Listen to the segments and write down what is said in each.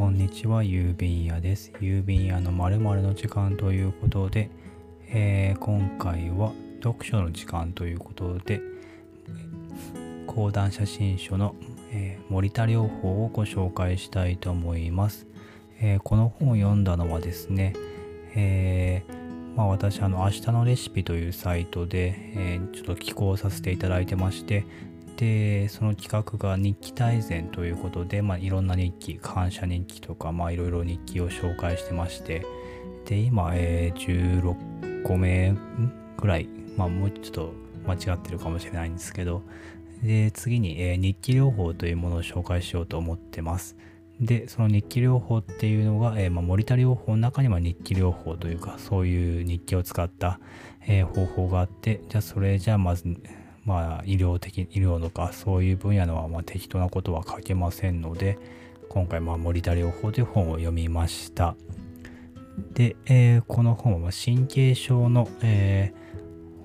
こんにちは、郵便屋です。郵便屋の〇〇の時間ということで、えー、今回は読書の時間ということで、講談写真書の、えー、森田療法をご紹介したいと思います。えー、この本を読んだのはですね、えまあ、私、あの、明日のレシピというサイトで、えちょっと寄稿させていただいてまして、でその企画が日記大全ということで、まあ、いろんな日記感謝日記とか、まあ、いろいろ日記を紹介してましてで今、えー、16個目ぐらい、まあ、もうちょっと間違ってるかもしれないんですけどで次に、えー、日記療法というものを紹介しようと思ってます。でその日記療法っていうのが、えーまあ、森田療法の中には日記療法というかそういう日記を使った、えー、方法があってじゃあそれじゃあまずまあ、医療的、医療とかそういう分野のはま適当なことは書けませんので、今回、まあ、森田療法という本を読みました。で、えー、この本は神経症の、え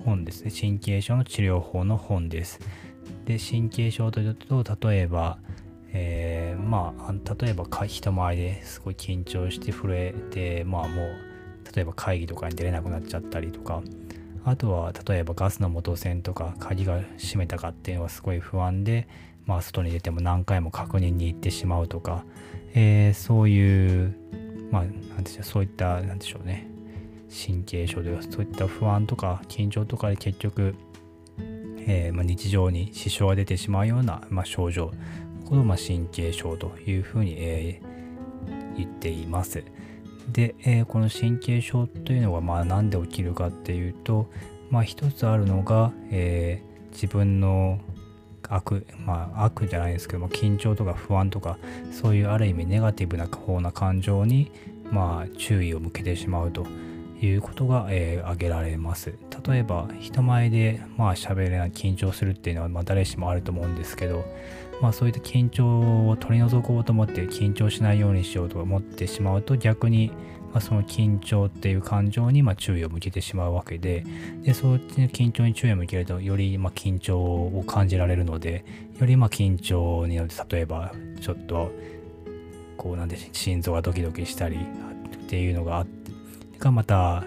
ー、本ですね。神経症の治療法の本です。で、神経症というと、例えば、えー、まあ、例えば人前ですごい緊張して震えて、まあもう、例えば会議とかに出れなくなっちゃったりとか、あとは例えばガスの元栓とか鍵が閉めたかっていうのはすごい不安で、まあ、外に出ても何回も確認に行ってしまうとか、えー、そういうまあなんでしょうそういったなんでしょうね神経症でそういった不安とか緊張とかで結局、えー、まあ、日常に支障が出てしまうような、ま、症状これをま神経症というふうに、えー、言っています。で、えー、この神経症というのがまあ何で起きるかっていうと、まあ一つあるのが、えー、自分の悪、まあ悪じゃないですけども、緊張とか不安とか、そういうある意味ネガティブな方な感情に、まあ注意を向けてしまうと。いうことが、えー、挙げられます。例えば人前でまあ喋れない緊張するっていうのはまあ誰しもあると思うんですけど、まあそういった緊張を取り除こうと思って緊張しないようにしようと思ってしまうと逆に、まあ、その緊張っていう感情にまあ注意を向けてしまうわけででそっちの緊張に注意を向けるとよりまあ緊張を感じられるのでよりまあ緊張によって例えばちょっとこうなんで心臓がドキドキしたりっていうのがあってがまた、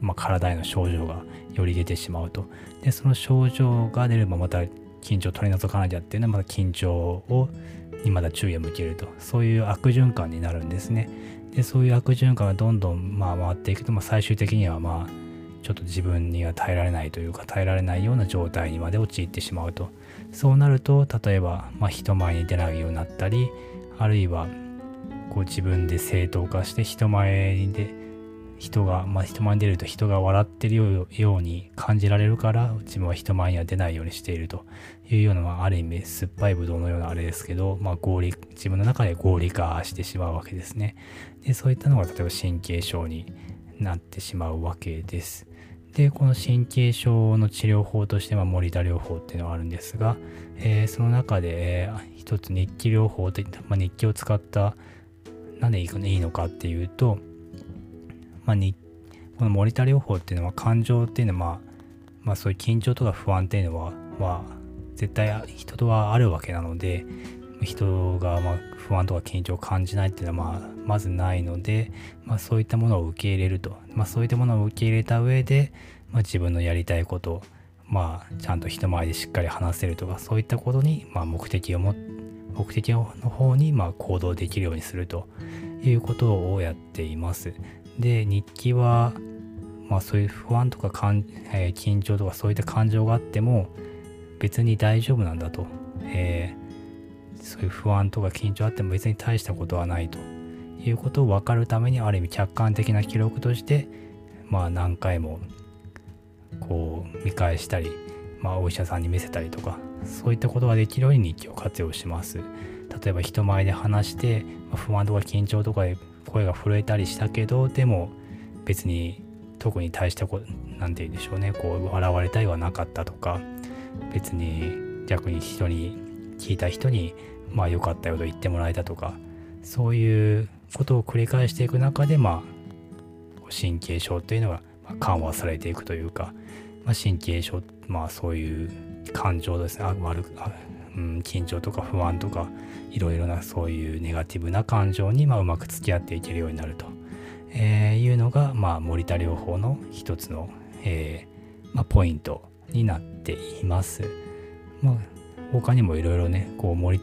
まあ、体への症状がより出てしまうと。でその症状が出ればまた緊張を取り除かなきゃっていうのはまた緊張をにまだ注意を向けると。そういう悪循環になるんですね。でそういう悪循環がどんどんまあ回っていくと、まあ、最終的にはまあちょっと自分には耐えられないというか耐えられないような状態にまで陥ってしまうと。そうなると例えば、まあ、人前に出ないようになったりあるいはこう自分で正当化して人前で人が、まあ、人前に出ると人が笑ってるように感じられるから自分は人前には出ないようにしていると。いうような、まあ、ある意味酸っぱいブドウのようなあれですけど、まあ、合理自分の中で合理化してしまうわけですね。でそういったのが例えば神経症になってしまうわけです。でこの神経症の治療法としては森田療法っていうのがあるんですが、えー、その中で、えー、一つ日記療法といった、まあ、日記を使った何でいいのかっていうとまあ、にこの森田療法っていうのは感情っていうのは、まあ、まあそういう緊張とか不安っていうのは、まあ、絶対人とはあるわけなので人がま不安とか緊張を感じないっていうのはまあまずないので、まあ、そういったものを受け入れると、まあ、そういったものを受け入れた上で、まあ、自分のやりたいことまあちゃんと人前でしっかり話せるとかそういったことにま目的をも目的の方にま行動できるようにするということをやっています。で日記はまあそういう不安とかかん、えー、緊張とかそういった感情があっても別に大丈夫なんだと、えー、そういう不安とか緊張あっても別に大したことはないということを分かるためにある意味客観的な記録としてまあ何回もこう見返したり、まあ、お医者さんに見せたりとかそういったことができるように日記を活用します。例えば人前で話して、不安とか緊張とかで声が震えたりしたけどでも別に特に大したこと何て言うんでしょうね。こう笑われたりはなかったとか別に逆に人に聞いた人にまあ良かったよと言ってもらえたとかそういうことを繰り返していく中でまあ神経症というのが緩和されていくというか、まあ、神経症まあそういう感情ですね。悪うん、緊張とか不安とかいろいろなそういうネガティブな感情に、まあ、うまく付き合っていけるようになると、えー、いうのが、まあ、森田療法の一つの、えーまあ、ポイントになっています。まあ、他にもいろいろねこう森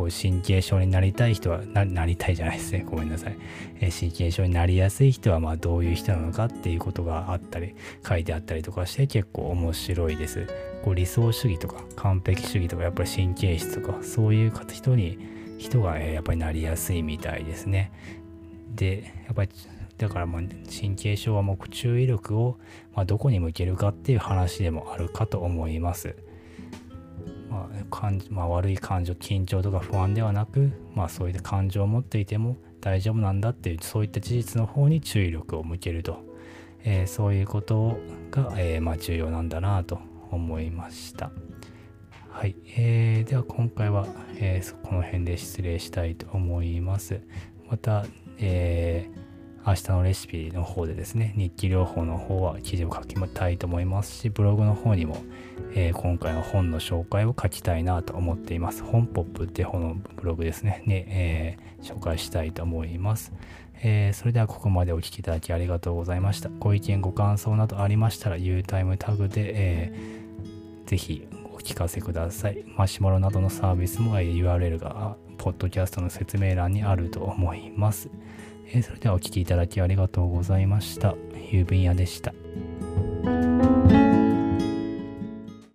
こう神経症になりたい人はなりたいじゃないですね。ごめんなさい、えー、神経症になりやすい人はまあどういう人なのかっていうことがあったり書いてあったりとかして結構面白いです。こう理想主義とか完璧主義とかやっぱり神経質とかそういう人に人がやっぱりなりやすいみたいですね。でやっぱりだからまあ神経症はもう注意力をまどこに向けるかっていう話でもあるかと思います。まあ感まあ、悪い感情緊張とか不安ではなく、まあ、そういった感情を持っていても大丈夫なんだっていうそういった事実の方に注意力を向けると、えー、そういうことが、えー、まあ、重要なんだなと思いました。はい、えー、では今回は、えー、この辺で失礼したいと思います。また、えー明日のレシピの方でですね、日記療法の方は記事を書きたいと思いますし、ブログの方にも、えー、今回の本の紹介を書きたいなと思っています。本ポップって本のブログですね、に、えー、紹介したいと思います。えー、それではここまでお聴きいただきありがとうございました。ご意見、ご感想などありましたら、Utime タグで、えー、ぜひお聞かせください。マシュマロなどのサービスも URL が、ポッドキャストの説明欄にあると思います。えー、それではお聴きいただきありがとうございました。郵便屋でした。